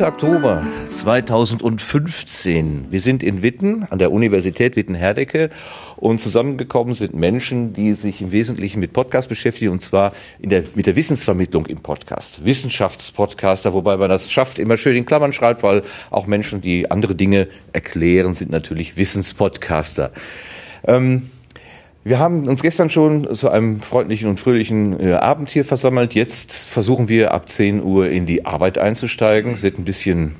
9. Oktober 2015. Wir sind in Witten an der Universität Witten-Herdecke und zusammengekommen sind Menschen, die sich im Wesentlichen mit Podcast beschäftigen und zwar der, mit der Wissensvermittlung im Podcast. Wissenschaftspodcaster, wobei man das schafft, immer schön in Klammern schreibt, weil auch Menschen, die andere Dinge erklären, sind natürlich Wissenspodcaster. Ähm, wir haben uns gestern schon zu einem freundlichen und fröhlichen äh, Abend hier versammelt. Jetzt versuchen wir ab 10 Uhr in die Arbeit einzusteigen. Es wird ein bisschen,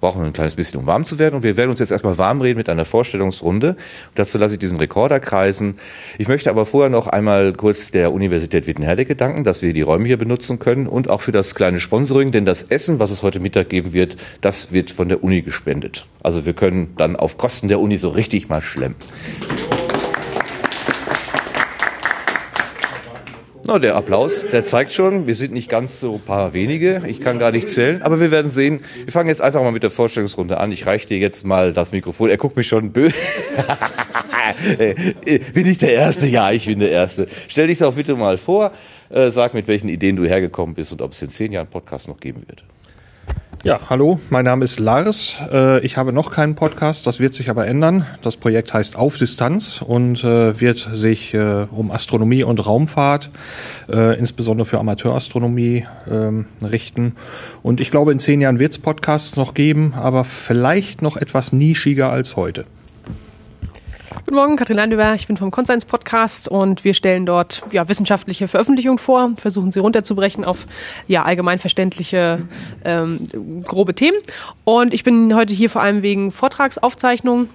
brauchen ein kleines bisschen, um warm zu werden. Und wir werden uns jetzt erstmal warm reden mit einer Vorstellungsrunde. Und dazu lasse ich diesen Rekorder kreisen. Ich möchte aber vorher noch einmal kurz der Universität Wittenherdecke danken, dass wir die Räume hier benutzen können und auch für das kleine Sponsoring, denn das Essen, was es heute Mittag geben wird, das wird von der Uni gespendet. Also wir können dann auf Kosten der Uni so richtig mal schlemmen. Na, der Applaus, der zeigt schon, wir sind nicht ganz so paar wenige. Ich kann gar nicht zählen, aber wir werden sehen. Wir fangen jetzt einfach mal mit der Vorstellungsrunde an. Ich reiche dir jetzt mal das Mikrofon. Er guckt mich schon böse. bin ich der Erste? Ja, ich bin der Erste. Stell dich doch bitte mal vor. Äh, sag, mit welchen Ideen du hergekommen bist und ob es in zehn Jahren Podcast noch geben wird. Ja, hallo, mein Name ist Lars. Äh, ich habe noch keinen Podcast, das wird sich aber ändern. Das Projekt heißt Auf Distanz und äh, wird sich äh, um Astronomie und Raumfahrt, insbesondere für Amateurastronomie, ähm, richten. Und ich glaube, in zehn Jahren wird es Podcasts noch geben, aber vielleicht noch etwas nischiger als heute. Guten Morgen, Katrin Landüber. Ich bin vom Conscience Podcast und wir stellen dort ja, wissenschaftliche Veröffentlichungen vor, versuchen sie runterzubrechen auf ja, allgemein ähm, grobe Themen. Und ich bin heute hier vor allem wegen Vortragsaufzeichnungen.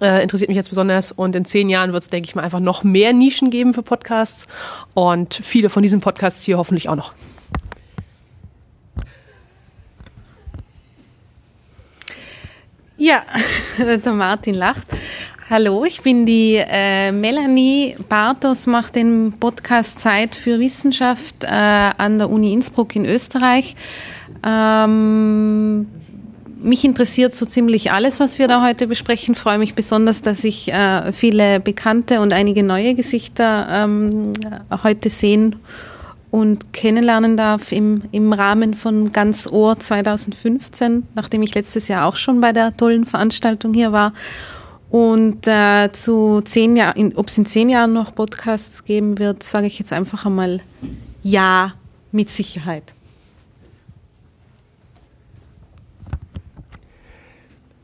Äh, interessiert mich jetzt besonders und in zehn Jahren wird es, denke ich mal, einfach noch mehr Nischen geben für Podcasts und viele von diesen Podcasts hier hoffentlich auch noch. Ja, der Martin lacht. Hallo, ich bin die äh, Melanie Bartos, mache den Podcast Zeit für Wissenschaft äh, an der Uni Innsbruck in Österreich. Ähm, mich interessiert so ziemlich alles, was wir da heute besprechen. Freue mich besonders, dass ich äh, viele bekannte und einige neue Gesichter ähm, heute sehen und kennenlernen darf im, im Rahmen von Ganz Ohr 2015, nachdem ich letztes Jahr auch schon bei der tollen Veranstaltung hier war. Und äh, zu zehn Jahren, ob es in zehn Jahren noch Podcasts geben wird, sage ich jetzt einfach einmal ja, mit Sicherheit.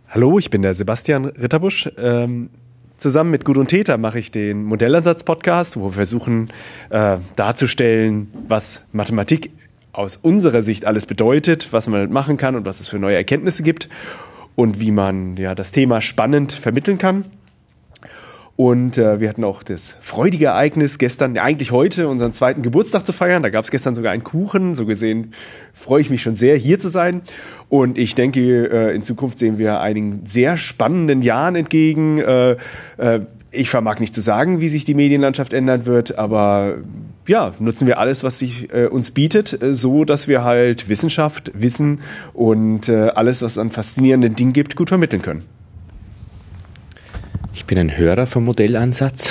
Hallo, ich bin der Sebastian Ritterbusch. Ähm, zusammen mit Gudrun Täter mache ich den Modellansatz-Podcast, wo wir versuchen äh, darzustellen, was Mathematik aus unserer Sicht alles bedeutet, was man machen kann und was es für neue Erkenntnisse gibt und wie man ja das Thema spannend vermitteln kann. Und äh, wir hatten auch das freudige Ereignis, gestern, eigentlich heute, unseren zweiten Geburtstag zu feiern. Da gab es gestern sogar einen Kuchen. So gesehen freue ich mich schon sehr, hier zu sein. Und ich denke, äh, in Zukunft sehen wir einigen sehr spannenden Jahren entgegen. Äh, äh, ich vermag nicht zu sagen, wie sich die Medienlandschaft ändern wird, aber ja, nutzen wir alles, was sich äh, uns bietet, äh, so dass wir halt Wissenschaft, Wissen und äh, alles, was an faszinierenden Dingen gibt, gut vermitteln können. Ich bin ein Hörer vom Modellansatz,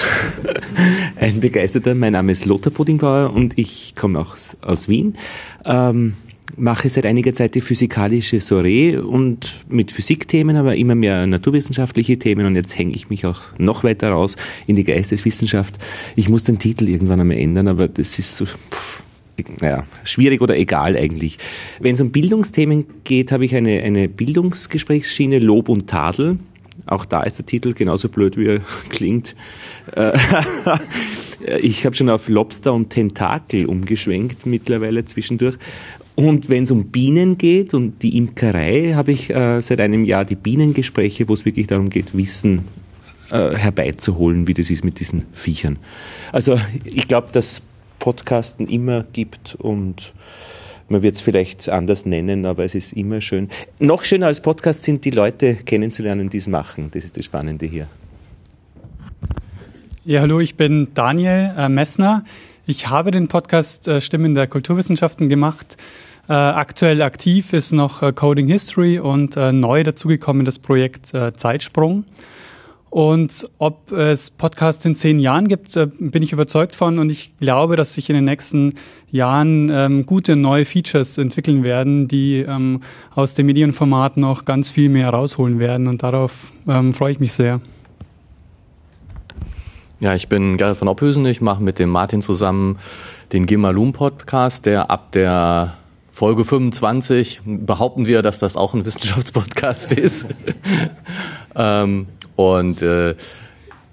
ein Begeisterter. Mein Name ist Lothar Puddingbauer und ich komme auch aus Wien. Ähm, mache seit einiger Zeit die physikalische Soiree und mit Physikthemen, aber immer mehr naturwissenschaftliche Themen und jetzt hänge ich mich auch noch weiter raus in die Geisteswissenschaft. Ich muss den Titel irgendwann einmal ändern, aber das ist so, pff, naja, schwierig oder egal eigentlich. Wenn es um Bildungsthemen geht, habe ich eine, eine Bildungsgesprächsschiene Lob und Tadel. Auch da ist der Titel genauso blöd, wie er klingt. Äh, ich habe schon auf Lobster und Tentakel umgeschwenkt mittlerweile zwischendurch. Und wenn es um Bienen geht und die Imkerei, habe ich äh, seit einem Jahr die Bienengespräche, wo es wirklich darum geht, Wissen äh, herbeizuholen, wie das ist mit diesen Viechern. Also ich glaube, dass Podcasten immer gibt und man wird es vielleicht anders nennen, aber es ist immer schön. Noch schöner als Podcast sind die Leute kennenzulernen, die es machen. Das ist das Spannende hier. Ja, hallo, ich bin Daniel äh, Messner. Ich habe den Podcast äh, Stimmen der Kulturwissenschaften gemacht. Äh, aktuell aktiv ist noch äh, Coding History und äh, neu dazugekommen das Projekt äh, Zeitsprung. Und ob es Podcasts in zehn Jahren gibt, äh, bin ich überzeugt von. Und ich glaube, dass sich in den nächsten Jahren ähm, gute neue Features entwickeln werden, die ähm, aus dem Medienformat noch ganz viel mehr rausholen werden. Und darauf ähm, freue ich mich sehr. Ja, ich bin Gerrit von Ophüsen. Ich mache mit dem Martin zusammen den Gimalum Podcast, der ab der Folge 25 behaupten wir, dass das auch ein Wissenschaftspodcast ist. ähm, und äh,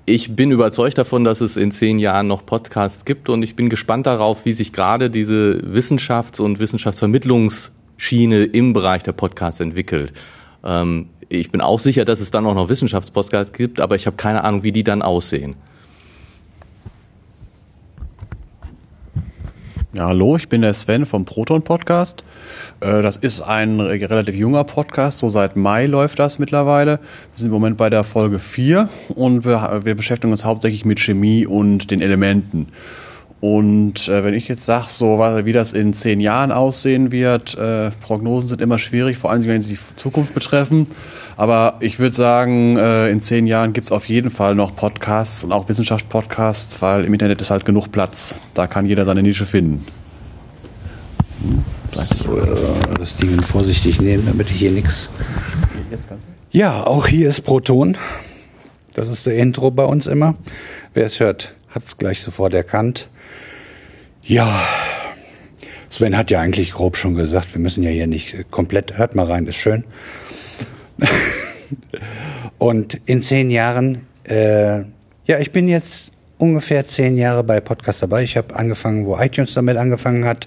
ich bin überzeugt davon, dass es in zehn Jahren noch Podcasts gibt und ich bin gespannt darauf, wie sich gerade diese Wissenschafts- und Wissenschaftsvermittlungsschiene im Bereich der Podcasts entwickelt. Ähm, ich bin auch sicher, dass es dann auch noch Wissenschaftspodcasts gibt, aber ich habe keine Ahnung, wie die dann aussehen. Ja, hallo, ich bin der Sven vom Proton Podcast. Äh, das ist ein relativ junger Podcast, so seit Mai läuft das mittlerweile. Wir sind im Moment bei der Folge 4 und wir, wir beschäftigen uns hauptsächlich mit Chemie und den Elementen. Und äh, wenn ich jetzt sage, so wie das in zehn Jahren aussehen wird, äh, Prognosen sind immer schwierig, vor allem wenn sie die Zukunft betreffen. Aber ich würde sagen, äh, in zehn Jahren gibt es auf jeden Fall noch Podcasts und auch Wissenschaftspodcasts, weil im Internet ist halt genug Platz. Da kann jeder seine Nische finden. Hm, so, äh, das Ding vorsichtig nehmen, damit ich hier nichts. Ja, auch hier ist Proton. Das ist der Intro bei uns immer. Wer es hört, hat es gleich sofort erkannt. Ja, Sven hat ja eigentlich grob schon gesagt, wir müssen ja hier nicht komplett, hört mal rein, ist schön. Und in zehn Jahren, äh, ja, ich bin jetzt ungefähr zehn Jahre bei Podcast dabei. Ich habe angefangen, wo iTunes damit angefangen hat,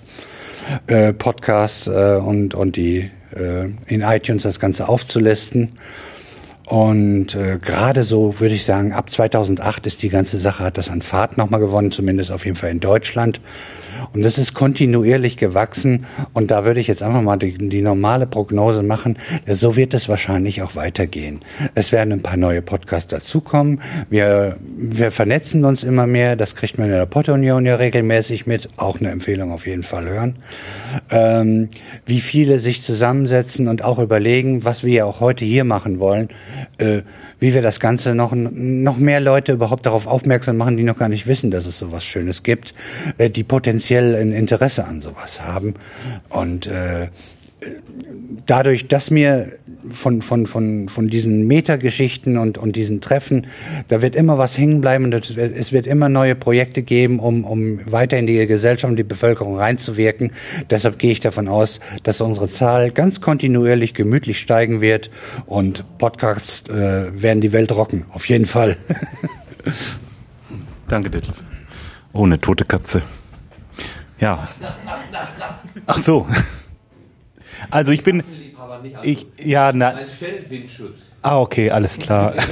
äh, Podcasts äh, und, und die äh, in iTunes das Ganze aufzulisten. Und äh, gerade so würde ich sagen, ab 2008 ist die ganze Sache, hat das an Fahrt nochmal gewonnen, zumindest auf jeden Fall in Deutschland. Und das ist kontinuierlich gewachsen. Und da würde ich jetzt einfach mal die, die normale Prognose machen. So wird es wahrscheinlich auch weitergehen. Es werden ein paar neue Podcasts dazukommen. Wir, wir vernetzen uns immer mehr. Das kriegt man in der Pod-Union ja regelmäßig mit. Auch eine Empfehlung auf jeden Fall hören. Ähm, wie viele sich zusammensetzen und auch überlegen, was wir ja auch heute hier machen wollen. Äh, wie wir das Ganze noch, noch mehr Leute überhaupt darauf aufmerksam machen, die noch gar nicht wissen, dass es sowas Schönes gibt, äh, die potenziell ein Interesse an sowas haben. Und äh, dadurch, dass mir von, von, von, von diesen Metageschichten und, und diesen Treffen, da wird immer was hängen bleiben und es wird immer neue Projekte geben, um, um weiter in die Gesellschaft und die Bevölkerung reinzuwirken. Deshalb gehe ich davon aus, dass unsere Zahl ganz kontinuierlich gemütlich steigen wird und Podcasts äh, werden die Welt rocken. Auf jeden Fall. Danke, Detlef. Oh, eine tote Katze. Ja. Ach so. Also ich bin. Ich, ja, na. Ah, okay, alles klar.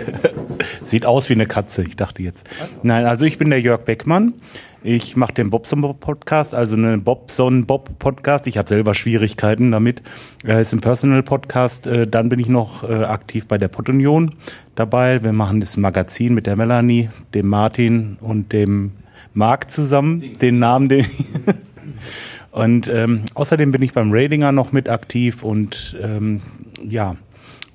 Sieht aus wie eine Katze, ich dachte jetzt. Nein, also ich bin der Jörg Beckmann. Ich mache den Bobson Bob Podcast, also einen Bobson Bob Podcast. Ich habe selber Schwierigkeiten damit. Es ist ein Personal Podcast. Äh, dann bin ich noch äh, aktiv bei der Podunion dabei. Wir machen das Magazin mit der Melanie, dem Martin und dem Marc zusammen. Den Namen, den Und ähm, außerdem bin ich beim Ratinger noch mit aktiv und ähm, ja,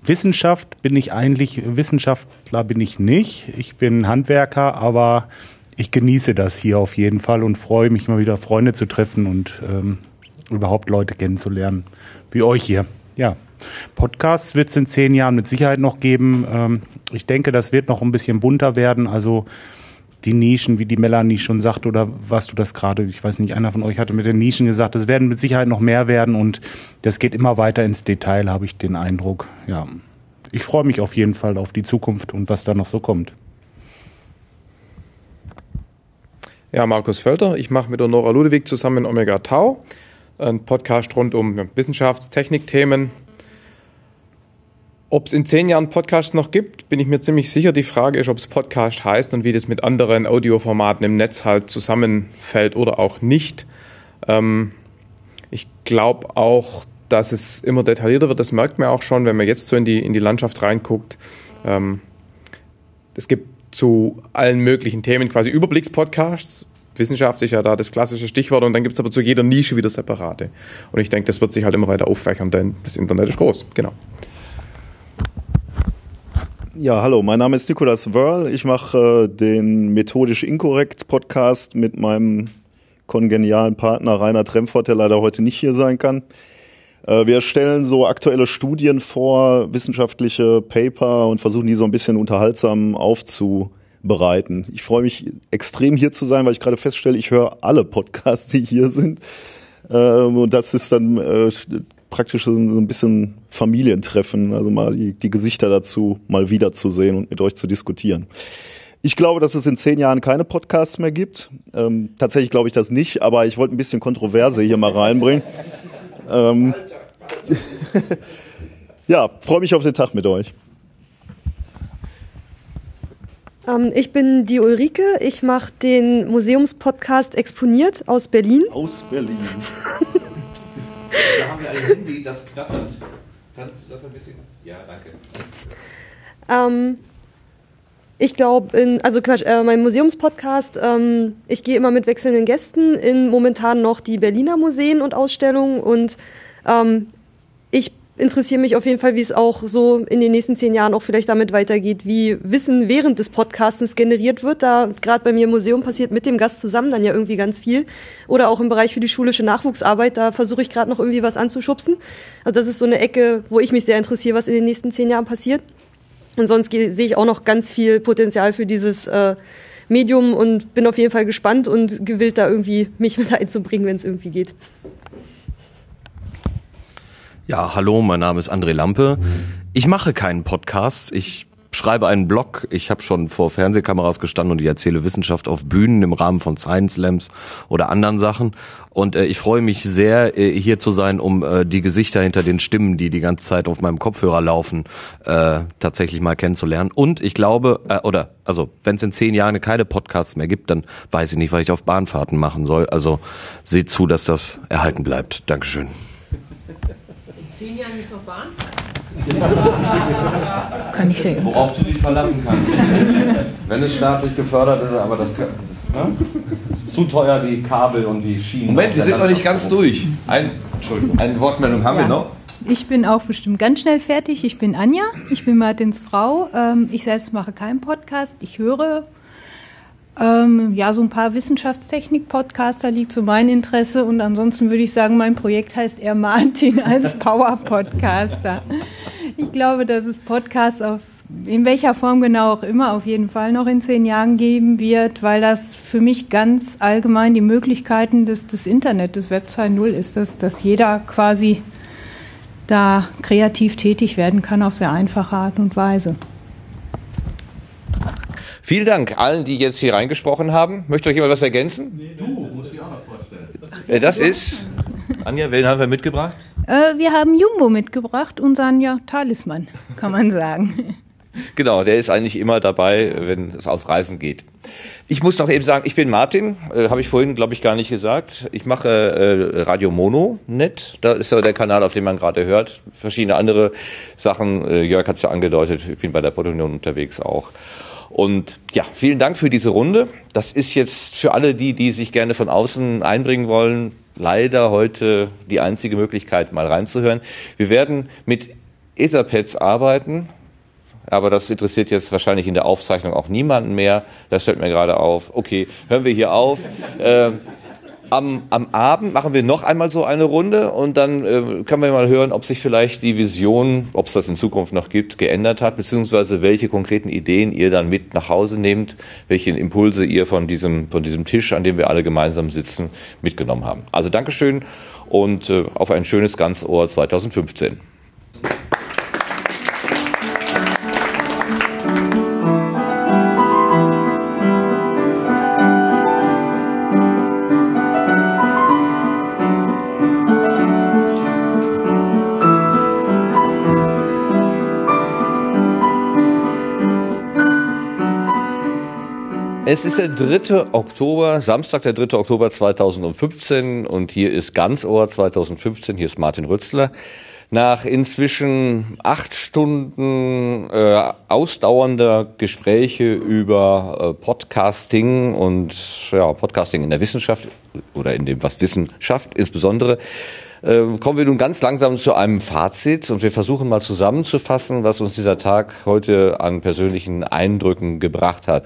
Wissenschaft bin ich eigentlich, Wissenschaftler bin ich nicht. Ich bin Handwerker, aber ich genieße das hier auf jeden Fall und freue mich mal wieder Freunde zu treffen und ähm, überhaupt Leute kennenzulernen, wie euch hier. Ja, Podcasts wird es in zehn Jahren mit Sicherheit noch geben. Ähm, ich denke, das wird noch ein bisschen bunter werden. Also die Nischen, wie die Melanie schon sagt, oder was du das gerade, ich weiß nicht, einer von euch hatte mit den Nischen gesagt, es werden mit Sicherheit noch mehr werden und das geht immer weiter ins Detail, habe ich den Eindruck. Ja, ich freue mich auf jeden Fall auf die Zukunft und was da noch so kommt. Ja, Markus Völter, ich mache mit der Nora Ludewig zusammen Omega Tau, einen Podcast rund um Wissenschaftstechnikthemen, ob es in zehn Jahren Podcasts noch gibt, bin ich mir ziemlich sicher. Die Frage ist, ob es Podcast heißt und wie das mit anderen Audioformaten im Netz halt zusammenfällt oder auch nicht. Ähm, ich glaube auch, dass es immer detaillierter wird. Das merkt man auch schon, wenn man jetzt so in die, in die Landschaft reinguckt. Ähm, es gibt zu allen möglichen Themen quasi Überblickspodcasts. Wissenschaft ist ja da das klassische Stichwort und dann gibt es aber zu jeder Nische wieder separate. Und ich denke, das wird sich halt immer weiter auffächern, denn das Internet ist groß. Genau. Ja, hallo, mein Name ist Nikolas Wörl. Ich mache äh, den Methodisch Inkorrekt Podcast mit meinem kongenialen Partner Rainer Tremfort, der leider heute nicht hier sein kann. Äh, wir stellen so aktuelle Studien vor, wissenschaftliche Paper und versuchen die so ein bisschen unterhaltsam aufzubereiten. Ich freue mich extrem hier zu sein, weil ich gerade feststelle, ich höre alle Podcasts, die hier sind. Ähm, und das ist dann äh, praktisch so ein bisschen Familientreffen, also mal die, die Gesichter dazu mal wiederzusehen und mit euch zu diskutieren. Ich glaube, dass es in zehn Jahren keine Podcasts mehr gibt. Ähm, tatsächlich glaube ich das nicht, aber ich wollte ein bisschen Kontroverse hier mal reinbringen. Ähm, ja, freue mich auf den Tag mit euch. Ähm, ich bin die Ulrike. Ich mache den Museumspodcast Exponiert aus Berlin. Aus Berlin. da haben wir ein Handy, das knattert. Kannst du das ein bisschen? Ja, danke. Ähm, ich glaube, also Quatsch, äh, mein Museumspodcast, ähm, ich gehe immer mit wechselnden Gästen in momentan noch die Berliner Museen und Ausstellungen und ähm, ich interessiere mich auf jeden Fall, wie es auch so in den nächsten zehn Jahren auch vielleicht damit weitergeht, wie Wissen während des Podcastens generiert wird. Da gerade bei mir im Museum passiert mit dem Gast zusammen dann ja irgendwie ganz viel. Oder auch im Bereich für die schulische Nachwuchsarbeit, da versuche ich gerade noch irgendwie was anzuschubsen. Also das ist so eine Ecke, wo ich mich sehr interessiere, was in den nächsten zehn Jahren passiert. Und sonst sehe ich auch noch ganz viel Potenzial für dieses äh, Medium und bin auf jeden Fall gespannt und gewillt, da irgendwie mich mit einzubringen, wenn es irgendwie geht. Ja, hallo, mein Name ist André Lampe. Ich mache keinen Podcast. Ich schreibe einen Blog. Ich habe schon vor Fernsehkameras gestanden und ich erzähle Wissenschaft auf Bühnen im Rahmen von Science Slams oder anderen Sachen. Und äh, ich freue mich sehr, äh, hier zu sein, um äh, die Gesichter hinter den Stimmen, die die ganze Zeit auf meinem Kopfhörer laufen, äh, tatsächlich mal kennenzulernen. Und ich glaube, äh, oder also wenn es in zehn Jahren keine Podcasts mehr gibt, dann weiß ich nicht, was ich auf Bahnfahrten machen soll. Also seht zu, dass das erhalten bleibt. Dankeschön. Zehn Jahren ist noch Bahn? Kann ich denken. Worauf du dich verlassen kannst. Wenn es staatlich gefördert ist, aber das kann, ne? ist zu teuer, die Kabel und die Schienen. Moment, Sie sind noch nicht ganz durch. Ein, Entschuldigung, eine Wortmeldung haben Ja. wir noch. Ich bin auch bestimmt ganz schnell fertig. Ich bin Anja, ich bin Martins Frau. Ähm, ich selbst mache keinen Podcast. Ich höre ähm, ja so ein paar Wissenschaftstechnik-Podcasts, da liegt so mein Interesse. Und ansonsten würde ich sagen, mein Projekt heißt eher Martin als Power-Podcaster. Ich glaube, dass es Podcasts auf in welcher Form genau auch immer auf jeden Fall noch in zehn Jahren geben wird, weil das für mich ganz allgemein die Möglichkeiten des, des Internet, des Web 2.0 ist, dass, dass jeder quasi da kreativ tätig werden kann auf sehr einfache Art und Weise. Vielen Dank allen, die jetzt hier reingesprochen haben. Möchte euch jemand was ergänzen? Du musst dich auch noch vorstellen. Das ist, Anja, wen haben wir mitgebracht? Äh, wir haben Jumbo mitgebracht, unseren ja, Talisman, kann man sagen. Genau, der ist eigentlich immer dabei, wenn es auf Reisen geht. Ich muss noch eben sagen, ich bin Martin, äh, habe ich vorhin, glaube ich, gar nicht gesagt. Ich mache äh, Radio Mono Net, da ist ja der Kanal, auf dem man gerade hört. Verschiedene andere Sachen, äh, Jörg hat es ja angedeutet, ich bin bei der Portunion unterwegs auch. Und ja, vielen Dank für diese Runde. Das ist jetzt für alle die, die sich gerne von außen einbringen wollen, leider heute die einzige Möglichkeit, mal reinzuhören. Wir werden mit Etherpads arbeiten, aber das interessiert jetzt wahrscheinlich in der Aufzeichnung auch niemanden mehr. Das stellt mir gerade auf. Okay, hören wir hier auf. Ähm, am, am Abend machen wir noch einmal so eine Runde und dann äh, können wir mal hören, ob sich vielleicht die Vision, ob es das in Zukunft noch gibt, geändert hat, beziehungsweise welche konkreten Ideen ihr dann mit nach Hause nehmt, welche Impulse ihr von diesem, von diesem Tisch, an dem wir alle gemeinsam sitzen, mitgenommen haben. Also Dankeschön und äh, auf ein schönes Ganzohr 2015. Es ist der 3. Oktober, Samstag, der 3. Oktober 2015 und hier ist Ganzohr 2015, hier ist Martin Rützler. Nach inzwischen acht Stunden äh, ausdauernder Gespräche über äh, Podcasting und ja, Podcasting in der Wissenschaft oder in dem, was Wissenschaft insbesondere, kommen wir nun ganz langsam zu einem Fazit und wir versuchen mal zusammenzufassen, was uns dieser Tag heute an persönlichen Eindrücken gebracht hat.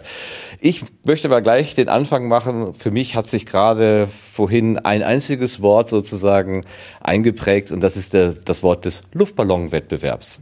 Ich möchte mal gleich den Anfang machen. Für mich hat sich gerade vorhin ein einziges Wort sozusagen eingeprägt und das ist der, das Wort des Luftballonwettbewerbs.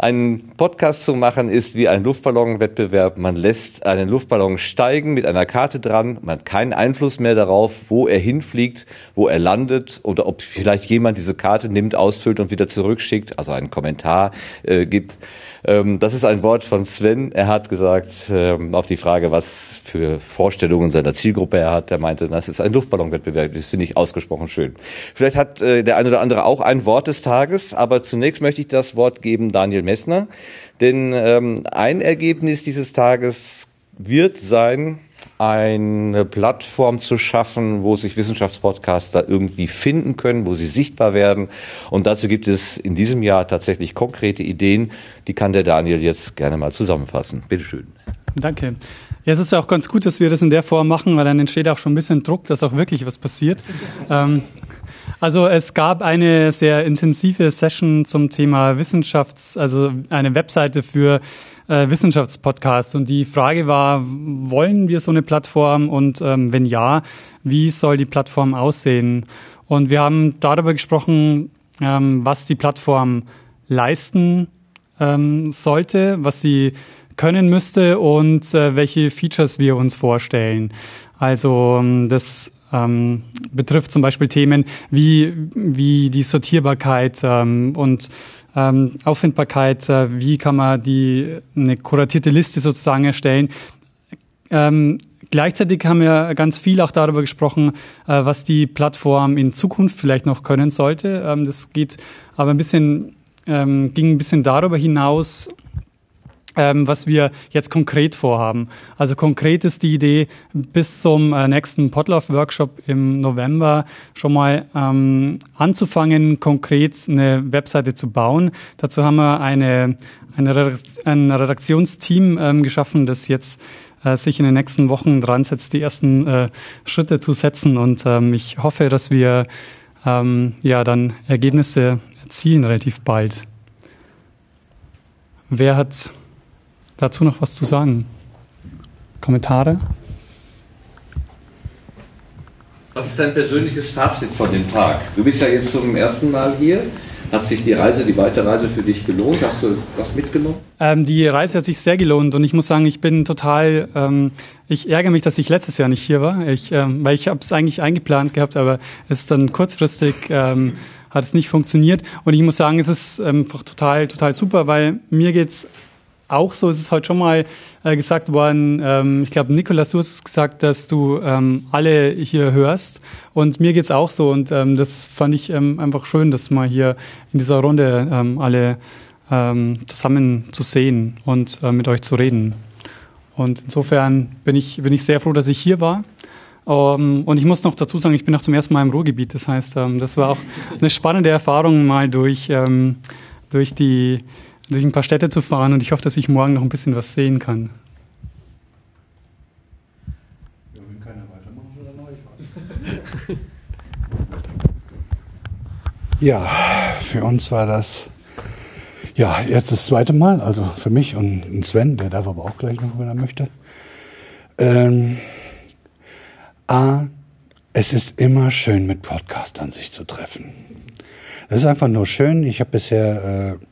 Ein Podcast zu machen ist wie ein Luftballonwettbewerb. Man lässt einen Luftballon steigen mit einer Karte dran. Man hat keinen Einfluss mehr darauf, wo er hinfliegt, wo er landet oder ob vielleicht jemand diese Karte nimmt, ausfüllt und wieder zurückschickt, also einen Kommentar äh, gibt. Ähm, das ist ein Wort von Sven. Er hat gesagt, ähm, auf die Frage, was für Vorstellungen seiner Zielgruppe er hat, er meinte, das ist ein Luftballonwettbewerb. Das finde ich ausgesprochen schön. Vielleicht hat äh, der eine oder andere auch ein Wort des Tages, aber zunächst möchte ich das Wort geben Daniel Messner. Denn ähm, ein Ergebnis dieses Tages wird sein, eine Plattform zu schaffen, wo sich Wissenschaftspodcaster irgendwie finden können, wo sie sichtbar werden. Und dazu gibt es in diesem Jahr tatsächlich konkrete Ideen. Die kann der Daniel jetzt gerne mal zusammenfassen. Bitte schön. Danke. Ja, es ist ja auch ganz gut, dass wir das in der Form machen, weil dann entsteht auch schon ein bisschen Druck, dass auch wirklich was passiert. ähm, also es gab eine sehr intensive Session zum Thema Wissenschafts-, also eine Webseite für äh, Wissenschaftspodcasts. Und die Frage war, wollen wir so eine Plattform? Und ähm, wenn ja, wie soll die Plattform aussehen? Und wir haben darüber gesprochen, ähm, was die Plattform leisten ähm, sollte, was sie können müsste und äh, welche Features wir uns vorstellen. Also ähm, das ähm, betrifft zum Beispiel Themen wie, wie die Sortierbarkeit ähm, und ähm, Auffindbarkeit, äh, wie kann man die eine kuratierte Liste sozusagen erstellen. Ähm, gleichzeitig haben wir ganz viel auch darüber gesprochen, äh, was die Plattform in Zukunft vielleicht noch können sollte. Ähm, das geht aber ein bisschen, ähm, ging ein bisschen darüber hinaus, was wir jetzt konkret vorhaben. Also konkret ist die Idee, bis zum äh, nächsten Potlauf-Workshop im November schon mal ähm, anzufangen, konkret eine Webseite zu bauen. Dazu haben wir eine, eine ein Redaktionsteam ähm, geschaffen, das jetzt äh, sich in den nächsten Wochen dran setzt, die ersten äh, Schritte zu setzen. Und ähm, ich hoffe, dass wir ähm, ja dann Ergebnisse erzielen relativ bald. Wer hat dazu noch was zu sagen? Kommentare? Was ist dein persönliches Fazit von dem Tag? Du bist ja jetzt zum ersten Mal hier. Hat sich die Reise, die Weiterreise für dich gelohnt? Hast du was mitgenommen? Ähm, die Reise hat sich sehr gelohnt und ich muss sagen, ich bin total, ähm, ich ärgere mich, dass ich letztes Jahr nicht hier war, ich, ähm, weil ich habe es eigentlich eingeplant gehabt, aber es ist dann kurzfristig ähm, hat es nicht funktioniert und ich muss sagen, es ist einfach total, total super, weil mir geht's auch so ist es heute schon mal äh, gesagt worden. Ähm, ich glaube, Nikolas, du hast es gesagt, dass du ähm, alle hier hörst. Und mir geht's auch so. Und ähm, das fand ich ähm, einfach schön, das mal hier in dieser Runde ähm, alle ähm, zusammen zu sehen und äh, mit euch zu reden. Und insofern bin ich, bin ich sehr froh, dass ich hier war. Um, und ich muss noch dazu sagen, ich bin auch zum ersten Mal im Ruhrgebiet. Das heißt, das war auch eine spannende Erfahrung, mal durch, durch die durch ein paar Städte zu fahren und ich hoffe, dass ich morgen noch ein bisschen was sehen kann. Ja, für uns war das ja jetzt das zweite Mal, also für mich und Sven, der darf aber auch gleich noch, wenn er möchte. Ähm, A, es ist immer schön, mit Podcastern sich zu treffen. Das ist einfach nur schön. Ich habe bisher äh,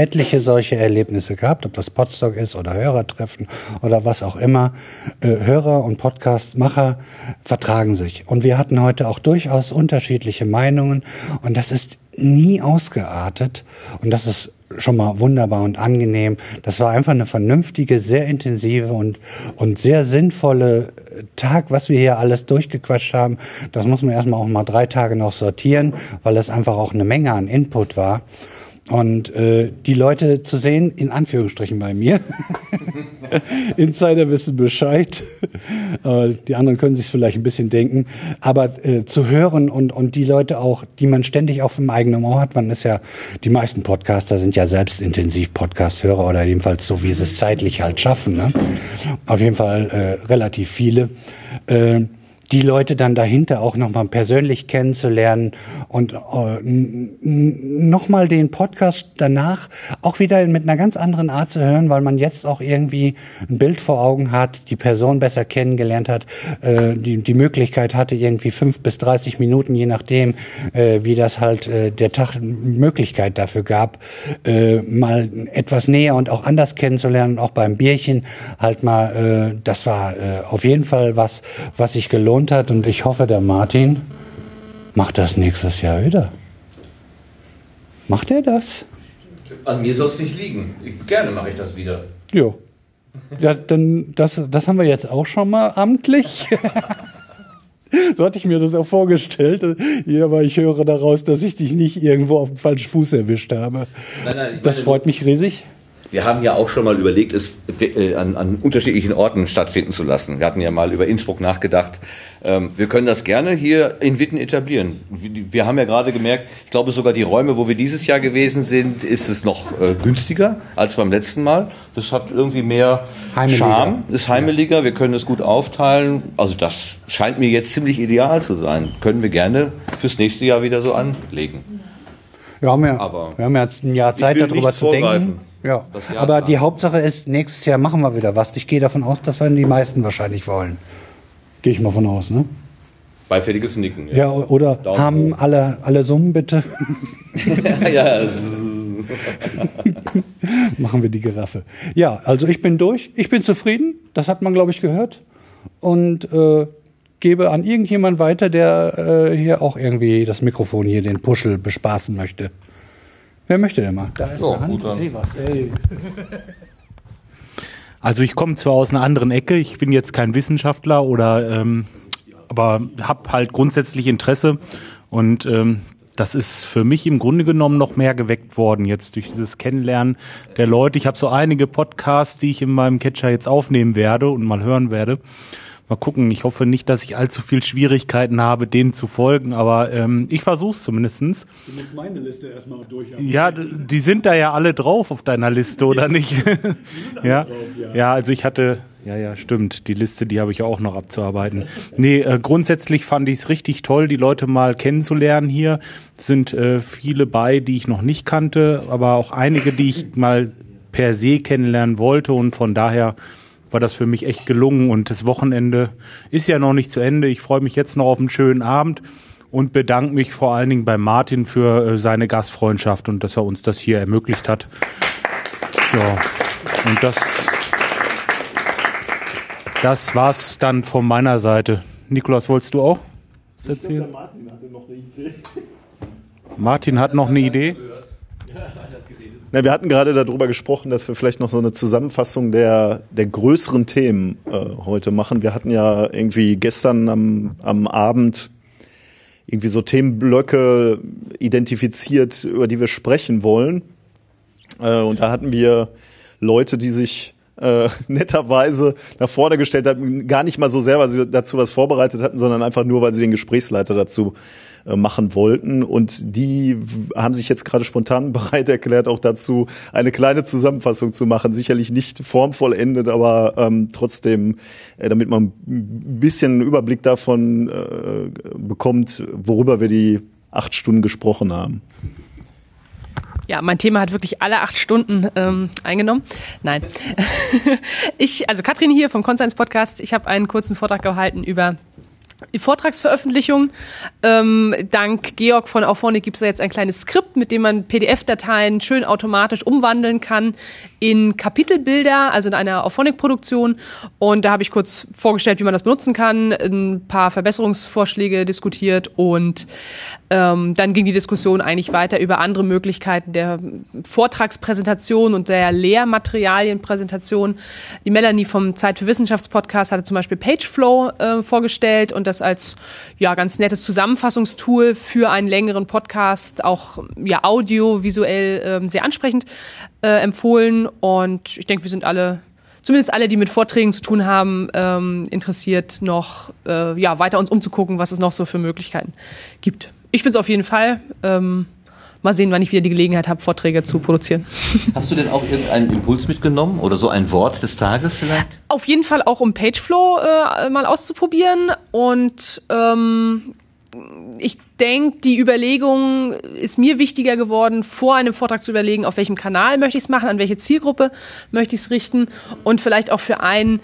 etliche solche Erlebnisse gehabt, ob das Podstock ist oder Hörertreffen oder was auch immer. Äh, Hörer und Podcastmacher vertragen sich. Und wir hatten heute auch durchaus unterschiedliche Meinungen und das ist nie ausgeartet und das ist schon mal wunderbar und angenehm. Das war einfach eine vernünftige, sehr intensive und, und sehr sinnvolle Tag, was wir hier alles durchgequatscht haben. Das muss man erstmal auch mal drei Tage noch sortieren, weil es einfach auch eine Menge an Input war. Und äh, die Leute zu sehen, in Anführungsstrichen bei mir, Insider wissen Bescheid, äh, die anderen können sich vielleicht ein bisschen denken, aber äh, zu hören und, und die Leute auch, die man ständig auf dem eigenen Ohr hat, man ist ja, die meisten Podcaster sind ja selbst intensiv Podcast-Hörer oder jedenfalls so, wie sie es zeitlich halt schaffen. Ne? Auf jeden Fall äh, relativ viele. Äh, die Leute dann dahinter auch nochmal persönlich kennenzulernen und äh, nochmal den Podcast danach auch wieder mit einer ganz anderen Art zu hören, weil man jetzt auch irgendwie ein Bild vor Augen hat, die Person besser kennengelernt hat, äh, die, die Möglichkeit hatte, irgendwie fünf bis dreißig Minuten, je nachdem, äh, wie das halt äh, der Tag Möglichkeit dafür gab, äh, mal etwas näher und auch anders kennenzulernen, auch beim Bierchen halt mal, äh, das war äh, auf jeden Fall was, was sich gelohnt hat und ich hoffe, der Martin macht das nächstes Jahr wieder. Macht er das? An mir soll es nicht liegen. Ich, gerne mache ich das wieder. Jo. Ja, dann, das, das haben wir jetzt auch schon mal amtlich. so hatte ich mir das auch vorgestellt. Ja, aber ich höre daraus, dass ich dich nicht irgendwo auf dem falschen Fuß erwischt habe. Nein, nein, das meine, freut mich riesig. Wir haben ja auch schon mal überlegt, es äh, an, an unterschiedlichen Orten stattfinden zu lassen. Wir hatten ja mal über Innsbruck nachgedacht. Ähm, wir können das gerne hier in Witten etablieren. Wir, haben ja gerade gemerkt, ich glaube sogar die Räume, wo wir dieses Jahr gewesen sind, ist es noch äh, günstiger als beim letzten Mal. Das hat irgendwie mehr Heimeliger. Charme, ist heimeliger, wir können es gut aufteilen. Also das scheint mir jetzt ziemlich ideal zu sein. Können wir gerne fürs nächste Jahr wieder so anlegen. Wir haben ja, Aber wir haben ja ein Jahr Zeit, darüber zu denken. Ja, aber die. Hauptsache ist, nächstes Jahr machen wir wieder was. Ich gehe davon aus, dass wir die meisten wahrscheinlich wollen. Gehe ich mal von aus, ne? Beifälliges Nicken. Ja, oder Daumen haben alle, alle Summen bitte? ja, es Machen wir die Giraffe. Ja, also ich bin durch. Ich bin zufrieden. Das hat man, glaube ich, gehört. Und äh, gebe an irgendjemand weiter, der äh, hier auch irgendwie das Mikrofon hier, den Puschel, bespaßen möchte. Wer möchte denn mal? Da ist So, eine Hand. gut, dann. Ich sehe was. Ey. Also ich komme zwar aus einer anderen Ecke, ich bin jetzt kein Wissenschaftler oder ähm, aber habe halt grundsätzlich Interesse und ähm, das ist für mich im Grunde genommen noch mehr geweckt worden jetzt durch dieses Kennenlernen der Leute. Ich habe so einige Podcasts, die ich in meinem Catcher jetzt aufnehmen werde und mal hören werde. Mal gucken. Ich hoffe nicht, dass ich allzu viel Schwierigkeiten habe, denen zu folgen, aber ähm, ich versuche es zumindestens. Du musst meine Liste erstmal durch. Ja, die sind da ja alle drauf auf deiner Liste, oder nicht? ja. ja, also ich hatte, ja, ja, stimmt. Die Liste, die habe ich ja auch noch abzuarbeiten. Nee, äh, grundsätzlich fand ich es richtig toll, die Leute mal kennenzulernen hier. Es sind äh, viele bei, die ich noch nicht kannte, aber auch einige, die ich mal per se kennenlernen wollte und von daher war das für mich echt gelungen und das Wochenende ist ja noch nicht zu Ende. Ich freue mich jetzt noch auf einen schönen Abend und bedanke mich vor allen Dingen bei Martin für äh, seine Gastfreundschaft und dass er uns das hier ermöglicht hat. Ja, und das, das war's dann von meiner Seite. Nikolas, wolltest du auch was erzählen? Martin hatte noch eine Idee. Martin hat noch eine Idee. Na, wir hatten gerade darüber gesprochen, dass wir vielleicht noch so eine Zusammenfassung der, der größeren Themen äh, heute machen. Wir hatten ja irgendwie gestern am, am Abend irgendwie so Themenblöcke identifiziert, über die wir sprechen wollen. Äh, und da hatten wir Leute, die sich äh, netterweise nach vorne gestellt haben, gar nicht mal so sehr, weil sie dazu was vorbereitet hatten, sondern einfach nur, weil sie den Gesprächsleiter dazu machen wollten. Und die haben sich jetzt gerade spontan bereit erklärt, auch dazu eine kleine Zusammenfassung zu machen. Sicherlich nicht formvollendet, aber ähm, trotzdem, äh, damit man ein bisschen Überblick davon äh, bekommt, worüber wir die acht Stunden gesprochen haben. Ja, mein Thema hat wirklich alle acht Stunden ähm, eingenommen. Nein. ich, also Katrin hier vom Conscience Podcast. Ich habe einen kurzen Vortrag gehalten über Vortragsveröffentlichung. Ähm, dank Georg von Auphonic gibt es da jetzt ein kleines Skript, mit dem man PDF-Dateien schön automatisch umwandeln kann in Kapitelbilder, also in einer Auphonic-Produktion. Und da habe ich kurz vorgestellt, wie man das benutzen kann, ein paar Verbesserungsvorschläge diskutiert und ähm, dann ging die Diskussion eigentlich weiter über andere Möglichkeiten der Vortragspräsentation und der Lehrmaterialienpräsentation. Die Melanie vom Zeit für Wissenschaftspodcast hatte zum Beispiel Pageflow äh, vorgestellt und das als ja ganz nettes Zusammenfassungstool für einen längeren Podcast, auch ja audiovisuell ähm, sehr ansprechend äh, empfohlen. Und ich denke, wir sind alle zumindest alle, die mit Vorträgen zu tun haben, ähm, interessiert, noch äh, ja, weiter uns umzugucken, was es noch so für Möglichkeiten gibt. Ich bin es auf jeden Fall. Ähm, mal sehen, wann ich wieder die Gelegenheit habe, Vorträge zu produzieren. Hast du denn auch irgendeinen Impuls mitgenommen oder so ein Wort des Tages vielleicht? Auf jeden Fall auch um Pageflow äh, mal auszuprobieren und ähm, ich denke, die Überlegung ist mir wichtiger geworden, vor einem Vortrag zu überlegen, auf welchem Kanal möchte ich es machen, an welche Zielgruppe möchte ich es richten und vielleicht auch für einen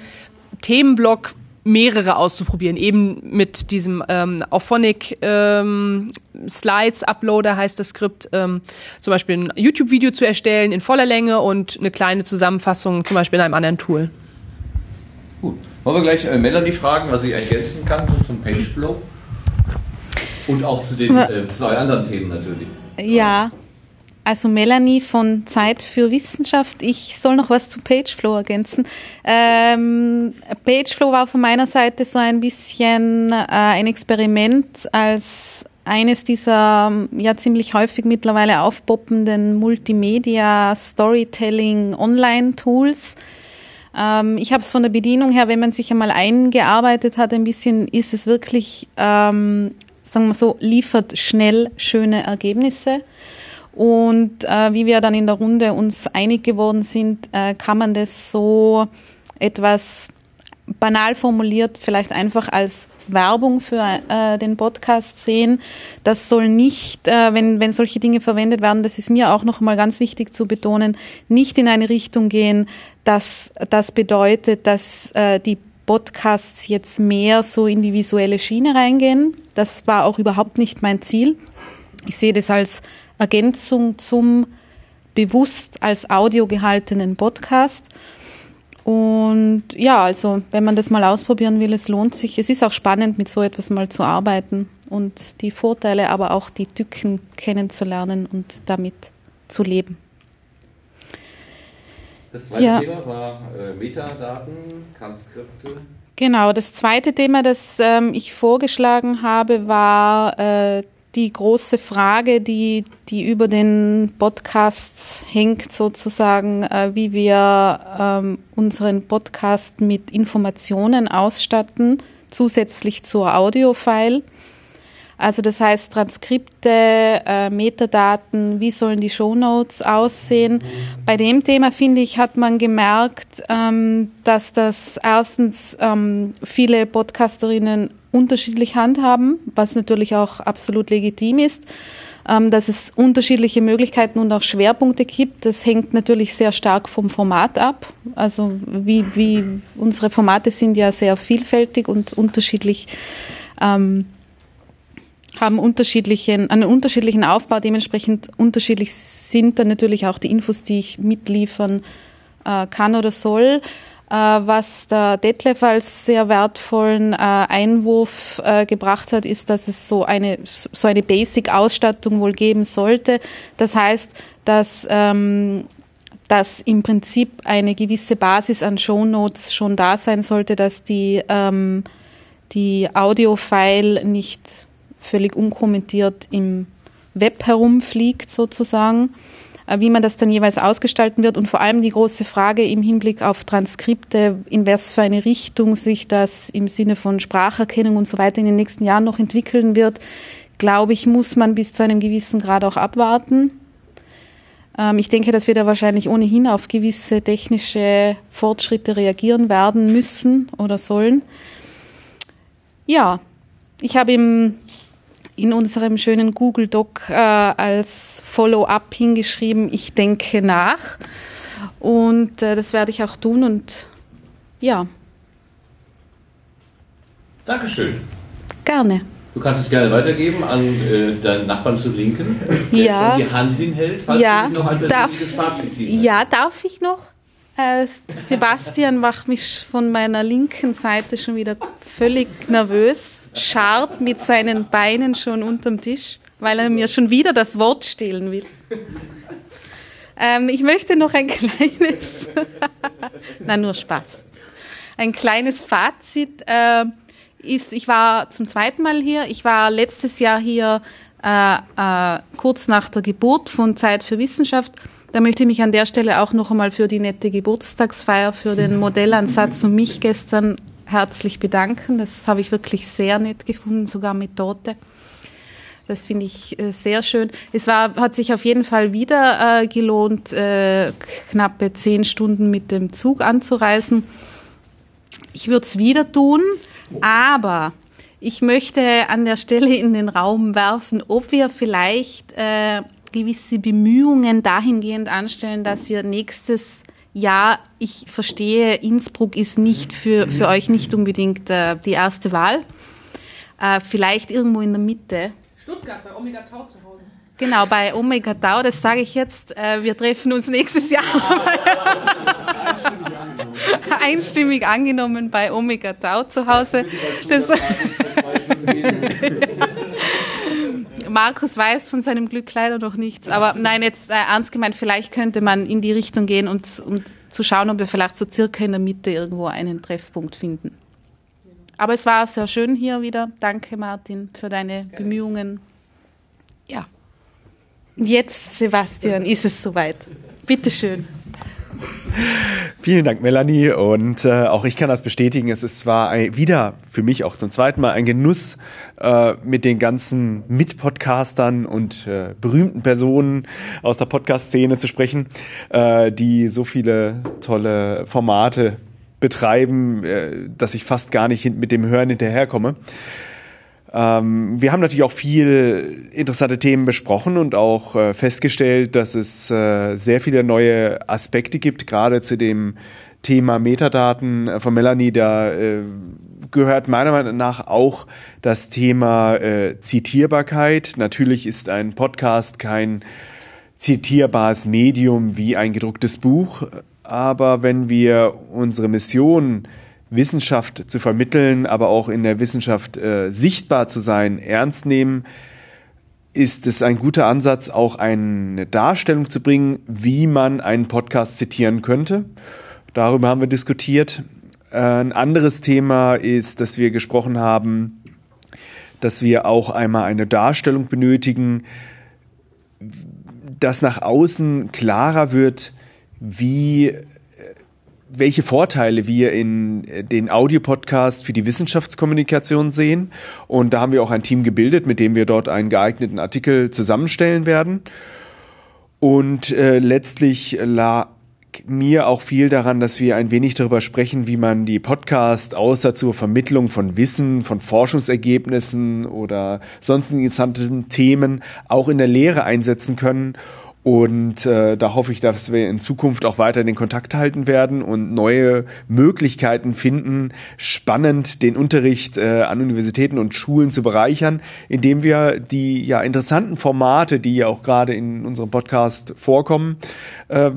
Themenblock mehrere auszuprobieren, eben mit diesem ähm, Auphonic ähm, Slides Uploader heißt das Skript, ähm, zum Beispiel ein YouTube-Video zu erstellen in voller Länge und eine kleine Zusammenfassung zum Beispiel in einem anderen Tool. Gut. Wollen wir gleich äh, Melanie fragen, was ich ergänzen kann zum Pageflow? Und auch zu den äh, zwei anderen Themen natürlich. Ja, also Melanie von Zeit für Wissenschaft. Ich soll noch was zu Pageflow ergänzen. Ähm, Pageflow war von meiner Seite so ein bisschen äh, ein Experiment als eines dieser ja ziemlich häufig mittlerweile aufpoppenden Multimedia Storytelling Online Tools. Ähm, ich habe es von der Bedienung her, wenn man sich einmal eingearbeitet hat, ein bisschen, ist es wirklich, ähm, sagen wir so, liefert schnell schöne Ergebnisse. Und äh, wie wir dann in der Runde uns einig geworden sind, äh, kann man das so etwas banal formuliert vielleicht einfach als Werbung für äh, den Podcast sehen. Das soll nicht, äh, wenn, wenn solche Dinge verwendet werden, das ist mir auch noch mal ganz wichtig zu betonen, nicht in eine Richtung gehen, dass das bedeutet, dass äh, die Podcasts jetzt mehr so in die visuelle Schiene reingehen. Das war auch überhaupt nicht mein Ziel. Ich sehe das als Ergänzung zum bewusst als Audio gehaltenen Podcast. Und ja, also wenn man das mal ausprobieren will, es lohnt sich. Es ist auch spannend, mit so etwas mal zu arbeiten und die Vorteile, aber auch die Tücken kennenzulernen und damit zu leben. Das zweite ja. Thema war äh, Metadaten, Transkripte. Genau, das zweite Thema, das ähm, ich vorgeschlagen habe, war äh, die große Frage, die, die über den Podcasts hängt, sozusagen, äh, wie wir ähm, unseren Podcast mit Informationen ausstatten, zusätzlich zur Audiofile. Also das heißt Transkripte, äh, Metadaten, wie sollen die Shownotes aussehen. Bei dem Thema, finde ich, hat man gemerkt, ähm, dass das erstens ähm, viele Podcasterinnen unterschiedlich handhaben, was natürlich auch absolut legitim ist, ähm, dass es unterschiedliche Möglichkeiten und auch Schwerpunkte gibt. Das hängt natürlich sehr stark vom Format ab. Also wie, wie unsere Formate sind ja sehr vielfältig und unterschiedlich. Ähm, haben unterschiedlichen, einen unterschiedlichen Aufbau, dementsprechend unterschiedlich sind dann natürlich auch die Infos, die ich mitliefern äh, kann oder soll. Äh, was der Detlef als sehr wertvollen äh, Einwurf äh, gebracht hat, ist, dass es so eine, so eine Basic-Ausstattung wohl geben sollte. Das heißt, dass ähm, dass im Prinzip eine gewisse Basis an Shownotes schon da sein sollte, dass die, ähm, die Audio-File nicht völlig unkommentiert im Web herumfliegt sozusagen. Äh, wie man das dann jeweils ausgestalten wird und vor allem die große Frage im Hinblick auf Transkripte, in was für eine Richtung sich das im Sinne von Spracherkennung und so weiter in den nächsten Jahren noch entwickeln wird, glaube ich, muss man bis zu einem gewissen Grad auch abwarten. Ähm, ich denke, dass wir da wahrscheinlich ohnehin auf gewisse technische Fortschritte reagieren werden müssen oder sollen. Ja, ich habe im in unserem schönen Google Doc äh, als Follow-up hingeschrieben, ich denke nach. Und äh, das werde ich auch tun und ja. Dankeschön. Gerne. Du kannst es gerne weitergeben an äh, deinen Nachbarn zur Linken, der ja. die Hand hinhält, falls ja. du noch ein darf, Fazit ziehen Ja, darf ich noch? Äh, Sebastian macht mich von meiner linken Seite schon wieder völlig nervös scharrt mit seinen Beinen schon unterm Tisch, weil er mir schon wieder das Wort stehlen will. Ähm, ich möchte noch ein kleines, nein, nur Spaß. Ein kleines Fazit äh, ist, ich war zum zweiten Mal hier. Ich war letztes Jahr hier äh, äh, kurz nach der Geburt von Zeit für Wissenschaft. Da möchte ich mich an der Stelle auch noch einmal für die nette Geburtstagsfeier, für den Modellansatz und mich gestern herzlich bedanken. Das habe ich wirklich sehr nett gefunden, sogar mit Torte. Das finde ich äh, sehr schön. Es war, hat sich auf jeden Fall wieder äh, gelohnt, äh, knappe zehn Stunden mit dem Zug anzureisen. Ich würde es wieder tun, aber ich möchte an der Stelle in den Raum werfen, ob wir vielleicht äh, gewisse Bemühungen dahingehend anstellen, dass wir nächstes Jahr, ich verstehe, Innsbruck ist nicht für, für euch nicht unbedingt äh, die erste Wahl. Äh, vielleicht irgendwo in der Mitte. Stuttgart bei Omega Tau zu Hause. Genau, bei Omega Tau, das sage ich jetzt. Äh, wir treffen uns nächstes Jahr. Einstimmig angenommen bei Omega Tau zu Hause. Das Markus weiß von seinem Glück leider noch nichts. Aber nein, jetzt äh, ernst gemeint, vielleicht könnte man in die Richtung gehen und, und zu schauen, ob wir vielleicht so circa in der Mitte irgendwo einen Treffpunkt finden. Aber es war sehr schön hier wieder. Danke, Martin, für deine Bemühungen. Ja. Jetzt, Sebastian, ist es soweit. Bitteschön. Vielen Dank, Melanie. Und äh, auch ich kann das bestätigen. Es ist zwar wieder für mich auch zum zweiten Mal ein Genuss, äh, mit den ganzen Mitpodcastern und äh, berühmten Personen aus der Podcast-Szene zu sprechen, äh, die so viele tolle Formate betreiben, äh, dass ich fast gar nicht mit dem Hören hinterherkomme. Ähm, wir haben natürlich auch viel interessante Themen besprochen und auch äh, festgestellt, dass es äh, sehr viele neue Aspekte gibt, gerade zu dem Thema Metadaten äh, von Melanie. Da äh, gehört meiner Meinung nach auch das Thema äh, Zitierbarkeit. Natürlich ist ein Podcast kein zitierbares Medium wie ein gedrucktes Buch, aber wenn wir unsere Mission Wissenschaft zu vermitteln, aber auch in der Wissenschaft äh, sichtbar zu sein, ernst nehmen, ist es ein guter Ansatz, auch eine Darstellung zu bringen, wie man einen Podcast zitieren könnte. Darüber haben wir diskutiert. Äh, ein anderes Thema ist, dass wir gesprochen haben, dass wir auch einmal eine Darstellung benötigen, dass nach außen klarer wird, wie welche Vorteile wir in äh, den Audiopodcast für die Wissenschaftskommunikation sehen. Und da haben wir auch ein Team gebildet, mit dem wir dort einen geeigneten Artikel zusammenstellen werden. Und äh, letztlich lag mir auch viel daran, dass wir ein wenig darüber sprechen, wie man die Podcast außer zur Vermittlung von Wissen, von Forschungsergebnissen oder sonstigen interessanten Themen auch in der Lehre einsetzen können und äh, da hoffe ich, dass wir in Zukunft auch weiter den Kontakt halten werden und neue Möglichkeiten finden, spannend den Unterricht äh, an Universitäten und Schulen zu bereichern, indem wir die ja interessanten Formate, die ja auch gerade in unserem Podcast vorkommen, äh,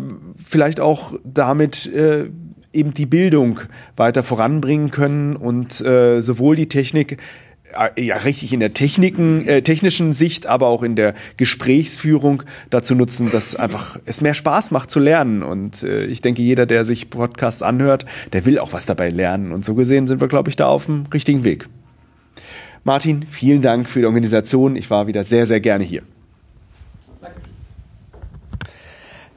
vielleicht auch damit äh, eben die Bildung weiter voranbringen können und äh, sowohl die Technik ja richtig in der Techniken, äh, technischen Sicht, aber auch in der Gesprächsführung dazu nutzen, dass einfach es mehr Spaß macht zu lernen. Und äh, ich denke, jeder, der sich Podcasts anhört, der will auch was dabei lernen. Und so gesehen sind wir, glaube ich, da auf dem richtigen Weg. Martin, vielen Dank für die Organisation. Ich war wieder sehr, sehr gerne hier.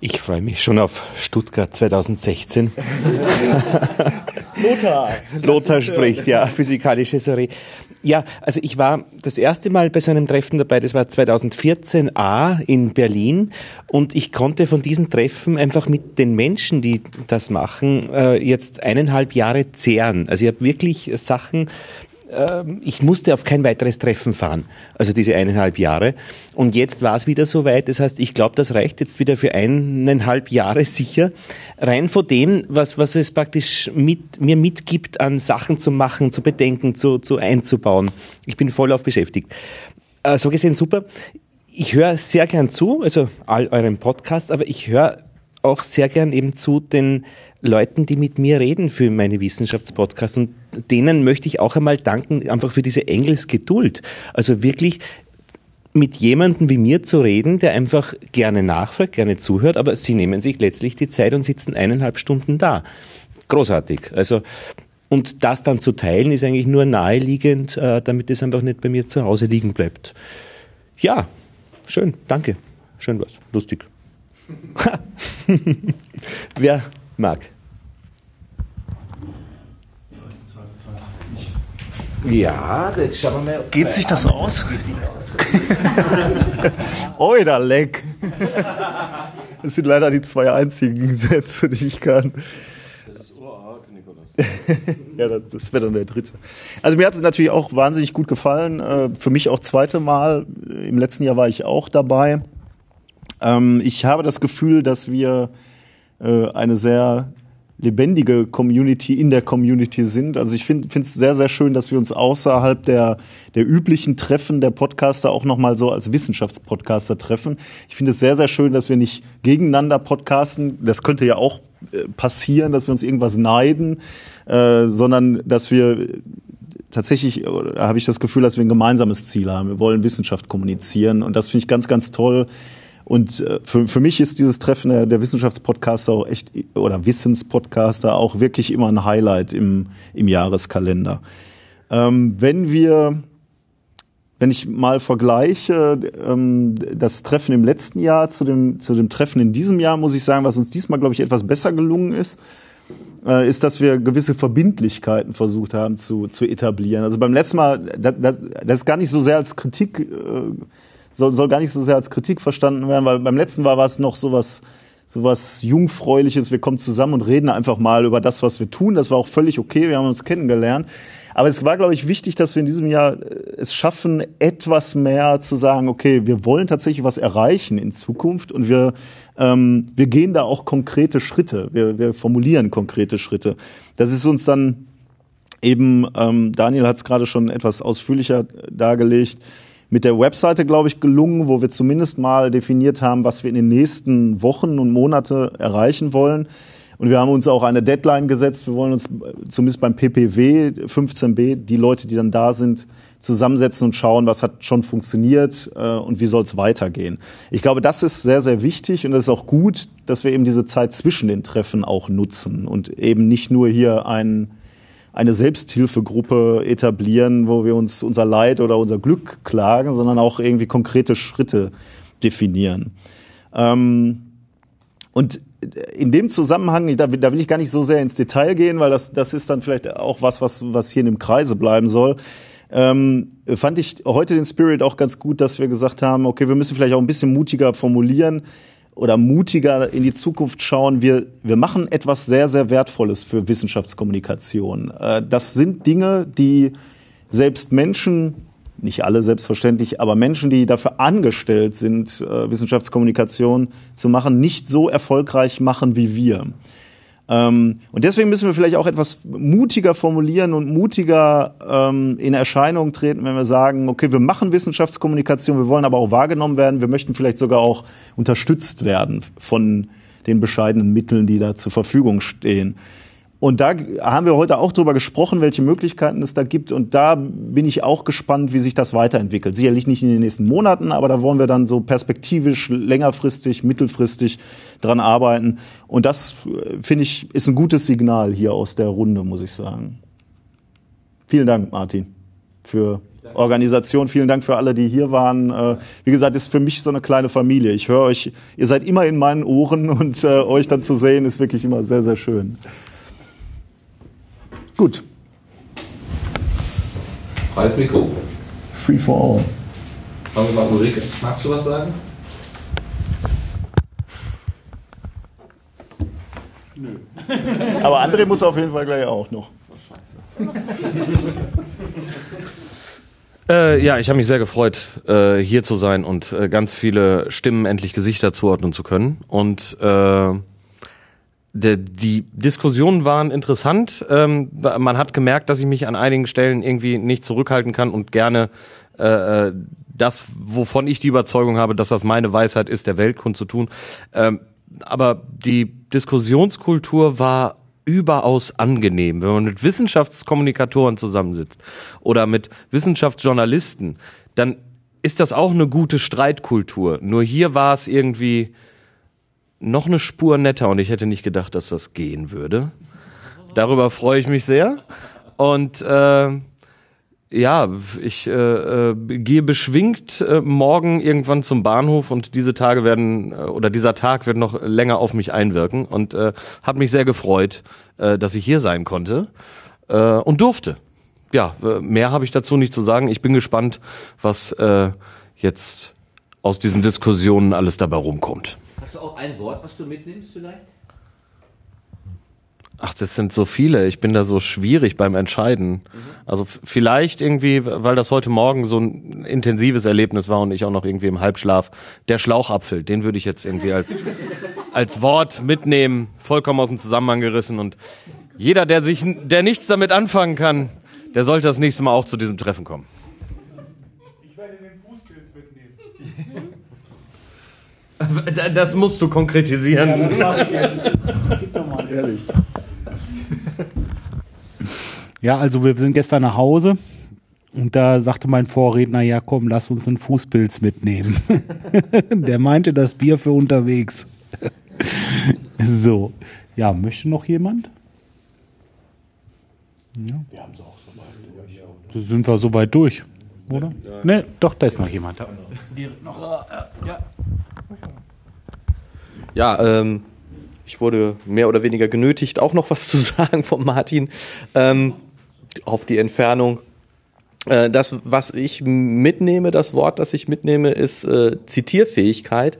Ich freue mich schon auf Stuttgart 2016. Lothar. Lothar spricht, ja, physikalische Sorry. Ja, also ich war das erste Mal bei so einem Treffen dabei, das war 2014a in Berlin und ich konnte von diesen Treffen einfach mit den Menschen, die das machen, äh, jetzt eineinhalb Jahre zehren. Also ich habe wirklich Sachen ich musste auf kein weiteres Treffen fahren, also diese eineinhalb Jahre. Und jetzt war es wieder soweit. Das heißt, ich glaube, das reicht jetzt wieder für eineinhalb Jahre sicher. Rein von dem, was, was es praktisch mit, mir mitgibt an Sachen zu machen, zu bedenken, zu, zu einzubauen. Ich bin voll auf beschäftigt. Äh, so gesehen super. Ich höre sehr gern zu, also all euren Podcast, aber ich höre auch sehr gern eben zu den Leuten, die mit mir reden für meine Wissenschaftspodcasts. Und denen möchte ich auch einmal danken, einfach für diese Engelsgeduld. Also wirklich mit jemandem wie mir zu reden, der einfach gerne nachfragt, gerne zuhört, aber sie nehmen sich letztlich die Zeit und sitzen eineinhalb Stunden da. Großartig. Also, und das dann zu teilen, ist eigentlich nur naheliegend, äh, damit es einfach nicht bei mir zu Hause liegen bleibt. Ja, schön, danke. Schön was, lustig. Wer mag? Ja, jetzt schauen wir mal. Geht sich das aus? Geht sich aus. Oida leck. Das sind leider die zwei einzigen Sätze, die ich kann. Das ist urarg, Nikolas. ja, das, das wäre dann der dritte. Also mir hat es natürlich auch wahnsinnig gut gefallen. Äh, Für mich auch zweite Mal. Im letzten Jahr war ich auch dabei. Ähm, Ich habe das Gefühl, dass wir äh, eine sehr lebendige Community in der Community sind. Also ich finde es sehr, sehr schön, dass wir uns außerhalb der, der üblichen Treffen der Podcaster auch nochmal so als Wissenschaftspodcaster treffen. Ich finde es sehr, sehr schön, dass wir nicht gegeneinander podcasten. Das könnte ja auch äh, passieren, dass wir uns irgendwas neiden, äh, sondern dass wir tatsächlich, oder habe ich das Gefühl, dass wir ein gemeinsames Ziel haben. Wir wollen Wissenschaft kommunizieren und das finde ich ganz, ganz toll. Und äh, für, für mich ist dieses Treffen der, der Wissenschaftspodcaster auch echt, oder Wissenspodcaster auch wirklich immer ein Highlight im, im Jahreskalender. Ähm, wenn wir, wenn ich mal vergleiche, ähm, das Treffen im letzten Jahr zu dem, zu dem Treffen in diesem Jahr, muss ich sagen, was uns diesmal, glaube ich, etwas besser gelungen ist, äh, ist, dass wir gewisse Verbindlichkeiten versucht haben zu, zu etablieren. Also beim letzten Mal, das, das, das ist gar nicht so sehr als Kritik, äh, soll, soll gar nicht so sehr als Kritik verstanden werden, weil beim letzten Mal war es noch sowas, sowas Jungfräuliches. Wir kommen zusammen und reden einfach mal über das, was wir tun. Das war auch völlig okay. Wir haben uns kennengelernt. Aber es war, glaube ich, wichtig, dass wir in diesem Jahr äh, es schaffen, etwas mehr zu sagen, okay, wir wollen tatsächlich was erreichen in Zukunft und wir, ähm, wir gehen da auch konkrete Schritte. Wir, wir formulieren konkrete Schritte. Das ist uns dann eben, ähm, Daniel hat es gerade schon etwas ausführlicher dargelegt, mit der Webseite, glaube ich, gelungen, wo wir zumindest mal definiert haben, was wir in den nächsten Wochen und Monate erreichen wollen. Und wir haben uns auch eine Deadline gesetzt. Wir wollen uns zumindest beim PPW 15b, die Leute, die dann da sind, zusammensetzen und schauen, was hat schon funktioniert äh, und wie soll es weitergehen. Ich glaube, das ist sehr, sehr wichtig und es ist auch gut, dass wir eben diese Zeit zwischen den Treffen auch nutzen und eben nicht nur hier ein eine Selbsthilfegruppe etablieren, wo wir uns unser Leid oder unser Glück klagen, sondern auch irgendwie konkrete Schritte definieren. Ähm, und in dem Zusammenhang, da, da will ich gar nicht so sehr ins Detail gehen, weil das, das ist dann vielleicht auch was, was, was hier in dem Kreise bleiben soll. Ähm, fand ich heute den Spirit auch ganz gut, dass wir gesagt haben, okay, wir müssen vielleicht auch ein bisschen mutiger formulieren oder mutiger in die Zukunft schauen. Wir, wir machen etwas sehr, sehr Wertvolles für Wissenschaftskommunikation. Äh, das sind Dinge, die selbst Menschen, nicht alle selbstverständlich, aber Menschen, die dafür angestellt sind, äh, Wissenschaftskommunikation zu machen, nicht so erfolgreich machen wie wir. Ähm, und deswegen müssen wir vielleicht auch etwas mutiger formulieren und mutiger ähm, in Erscheinung treten, wenn wir sagen, okay, wir machen Wissenschaftskommunikation, wir wollen aber auch wahrgenommen werden, wir möchten vielleicht sogar auch unterstützt werden von den bescheidenen Mitteln, die da zur Verfügung stehen. Und da haben wir heute auch drüber gesprochen, welche Möglichkeiten es da gibt. Und da bin ich auch gespannt, wie sich das weiterentwickelt. Sicherlich nicht in den nächsten Monaten, aber da wollen wir dann so perspektivisch, längerfristig, mittelfristig dran arbeiten. Und das, äh, finde ich, ist ein gutes Signal hier aus der Runde, muss ich sagen. Vielen Dank, Martin, für Organisation. Vielen Dank für alle, die hier waren. Äh, Wie gesagt, ist für mich so eine kleine Familie. Ich höre euch, ihr seid immer in meinen Ohren und äh, euch dann zu sehen, ist wirklich immer sehr, sehr schön. Gut. Freies Mikro. Free for all. Fangen wir mal Ulrike. Magst du was sagen? Nö. Aber André muss auf jeden Fall gleich auch noch. Äh, ja, ich habe mich sehr gefreut, äh, hier zu sein und äh, ganz viele Stimmen endlich Gesichter zuordnen zu können. Und äh, die Diskussionen waren interessant. Ähm, man hat gemerkt, dass ich mich an einigen Stellen irgendwie nicht zurückhalten kann und gerne äh, äh, das, wovon ich die Überzeugung habe, dass das meine Weisheit ist, der Weltkund zu tun. Ähm, aber die Diskussionskultur war überaus angenehm, wenn man mit Wissenschaftskommunikatoren zusammensitzt oder mit Wissenschaftsjournalisten, dann ist das auch eine gute Streitkultur. Nur hier war es irgendwie noch eine Spur netter und ich hätte nicht gedacht, dass das gehen würde. Darüber freue ich mich sehr. Und äh, ja, ich äh, äh, gehe beschwingt äh, morgen irgendwann zum Bahnhof und diese Tage werden äh, oder dieser Tag wird noch länger auf mich einwirken und äh, habe mich sehr gefreut, äh, dass ich hier sein konnte äh, und durfte. ja, mehr habe ich dazu nicht zu sagen. Ich bin gespannt, was äh, jetzt aus diesen Diskussionen alles dabei rumkommt. Hast du auch ein Wort, was du mitnimmst vielleicht? Ach, das sind so viele. Ich bin da so schwierig beim Entscheiden. Also f- vielleicht irgendwie, weil das heute Morgen so ein intensives Erlebnis war und ich auch noch irgendwie im Halbschlaf. Der Schlauchapfel, den würde ich jetzt irgendwie als, als Wort mitnehmen, vollkommen aus dem Zusammenhang gerissen. Und jeder, der sich, der nichts damit anfangen kann, der sollte das nächste Mal auch zu diesem Treffen kommen. Ich werde den Fußpilz mitnehmen. Das musst du konkretisieren. Ja, das mache ich jetzt. Gib doch mal ehrlich. Ja, also wir sind gestern nach Hause und da sagte mein Vorredner, ja komm, lass uns einen Fußpilz mitnehmen. Der meinte das Bier für unterwegs. So, ja, möchte noch jemand? Ja. Wir haben es auch so weit durch. Da sind wir soweit durch, oder? Ne, doch, da ist noch jemand. Da. Ja, ähm, ich wurde mehr oder weniger genötigt, auch noch was zu sagen von Martin ähm, auf die Entfernung. Äh, das, was ich mitnehme, das Wort, das ich mitnehme, ist äh, Zitierfähigkeit.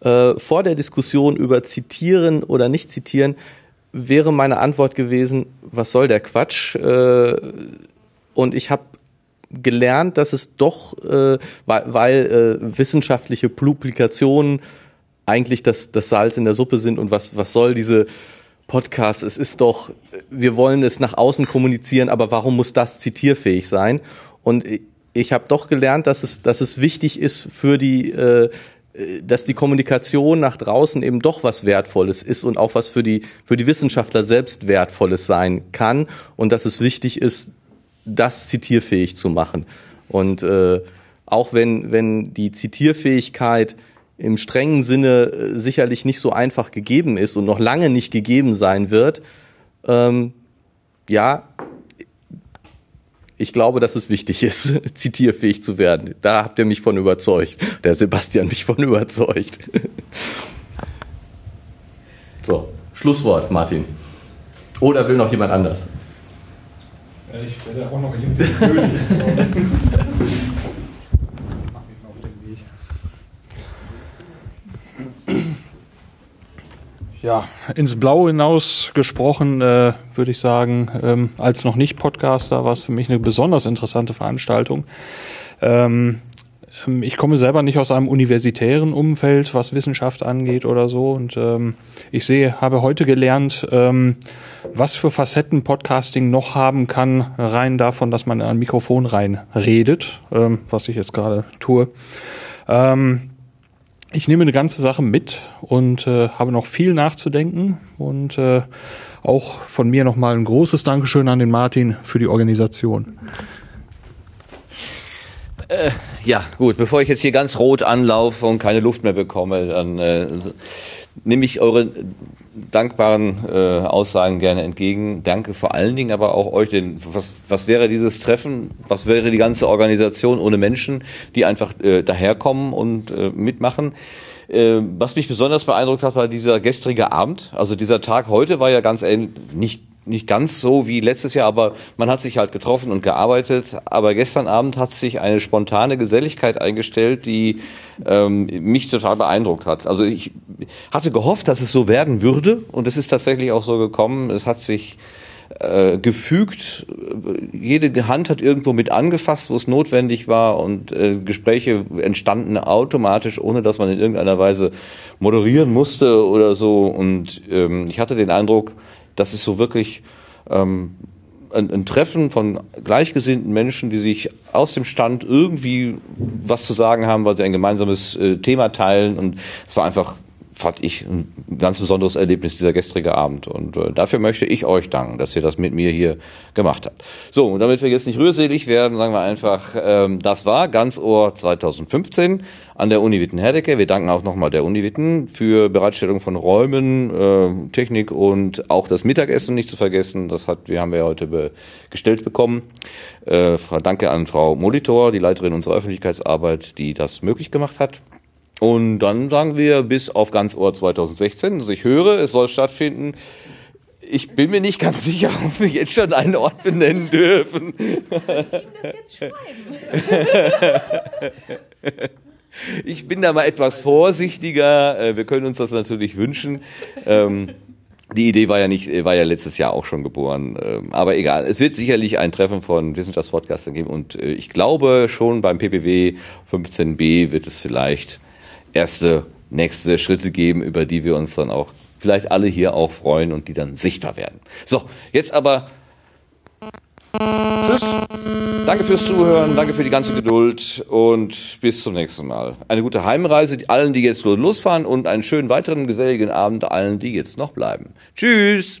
Äh, vor der Diskussion über Zitieren oder nicht zitieren wäre meine Antwort gewesen, was soll der Quatsch? Äh, und ich habe gelernt, dass es doch, äh, weil, weil äh, wissenschaftliche Publikationen eigentlich das, das Salz in der Suppe sind und was, was soll diese Podcast? Es ist doch, wir wollen es nach außen kommunizieren, aber warum muss das zitierfähig sein? Und ich habe doch gelernt, dass es, dass es wichtig ist für die, äh, dass die Kommunikation nach draußen eben doch was Wertvolles ist und auch was für die, für die Wissenschaftler selbst Wertvolles sein kann und dass es wichtig ist, das zitierfähig zu machen. Und äh, auch wenn, wenn die Zitierfähigkeit im strengen Sinne äh, sicherlich nicht so einfach gegeben ist und noch lange nicht gegeben sein wird, ähm, ja, ich glaube, dass es wichtig ist, zitierfähig zu werden. Da habt ihr mich von überzeugt. Der Sebastian mich von überzeugt. So, Schlusswort, Martin. Oder will noch jemand anders? Ich werde auch noch irgendwie nötig. Ja, ins Blaue hinaus gesprochen, äh, würde ich sagen, ähm, als noch nicht Podcaster war es für mich eine besonders interessante Veranstaltung. Ähm, ich komme selber nicht aus einem universitären Umfeld, was Wissenschaft angeht oder so. Und ähm, ich sehe, habe heute gelernt, ähm, was für Facetten Podcasting noch haben kann, rein davon, dass man in ein Mikrofon rein redet, ähm, was ich jetzt gerade tue. Ähm, ich nehme eine ganze Sache mit und äh, habe noch viel nachzudenken und äh, auch von mir nochmal ein großes Dankeschön an den Martin für die Organisation. Äh, ja, gut, bevor ich jetzt hier ganz rot anlaufe und keine Luft mehr bekomme, dann äh, nehme ich eure dankbaren äh, Aussagen gerne entgegen. Danke vor allen Dingen aber auch euch, denn was, was wäre dieses Treffen, was wäre die ganze Organisation ohne Menschen, die einfach äh, daherkommen und äh, mitmachen. Äh, was mich besonders beeindruckt hat, war dieser gestrige Abend. Also dieser Tag heute war ja ganz ähnlich, nicht nicht ganz so wie letztes Jahr, aber man hat sich halt getroffen und gearbeitet. Aber gestern Abend hat sich eine spontane Geselligkeit eingestellt, die ähm, mich total beeindruckt hat. Also ich hatte gehofft, dass es so werden würde und es ist tatsächlich auch so gekommen. Es hat sich äh, gefügt. Jede Hand hat irgendwo mit angefasst, wo es notwendig war und äh, Gespräche entstanden automatisch, ohne dass man in irgendeiner Weise moderieren musste oder so. Und ähm, ich hatte den Eindruck, das ist so wirklich ähm, ein, ein Treffen von gleichgesinnten Menschen, die sich aus dem Stand irgendwie was zu sagen haben, weil sie ein gemeinsames äh, Thema teilen. Und es war einfach, fand ich, ein ganz besonderes Erlebnis dieser gestrige Abend. Und äh, dafür möchte ich euch danken, dass ihr das mit mir hier gemacht habt. So, und damit wir jetzt nicht rührselig werden, sagen wir einfach, ähm, das war Ganzohr 2015 an der Uni Witten-Herdecke. Wir danken auch nochmal der Uni Witten für Bereitstellung von Räumen, äh, Technik und auch das Mittagessen nicht zu vergessen. Das hat, wir haben wir heute be gestellt bekommen. Äh, danke an Frau Molitor, die Leiterin unserer Öffentlichkeitsarbeit, die das möglich gemacht hat. Und dann sagen wir bis auf Ganzohr 2016. Also ich höre, es soll stattfinden Ich bin mir nicht ganz sicher, ob wir jetzt schon einen Ort benennen dürfen. Ich bin da mal etwas vorsichtiger. Äh, Wir können uns das natürlich wünschen. Ähm, Die Idee war ja nicht, war ja letztes Jahr auch schon geboren. Ähm, Aber egal. Es wird sicherlich ein Treffen von Wissenschaftspodcastern geben und äh, ich glaube schon beim PPW 15b wird es vielleicht erste, nächste Schritte geben, über die wir uns dann auch vielleicht alle hier auch freuen und die dann sichtbar werden. So, jetzt aber Tschüss. Danke fürs Zuhören, danke für die ganze Geduld und bis zum nächsten Mal. Eine gute Heimreise allen, die jetzt losfahren und einen schönen weiteren geselligen Abend allen, die jetzt noch bleiben. Tschüss.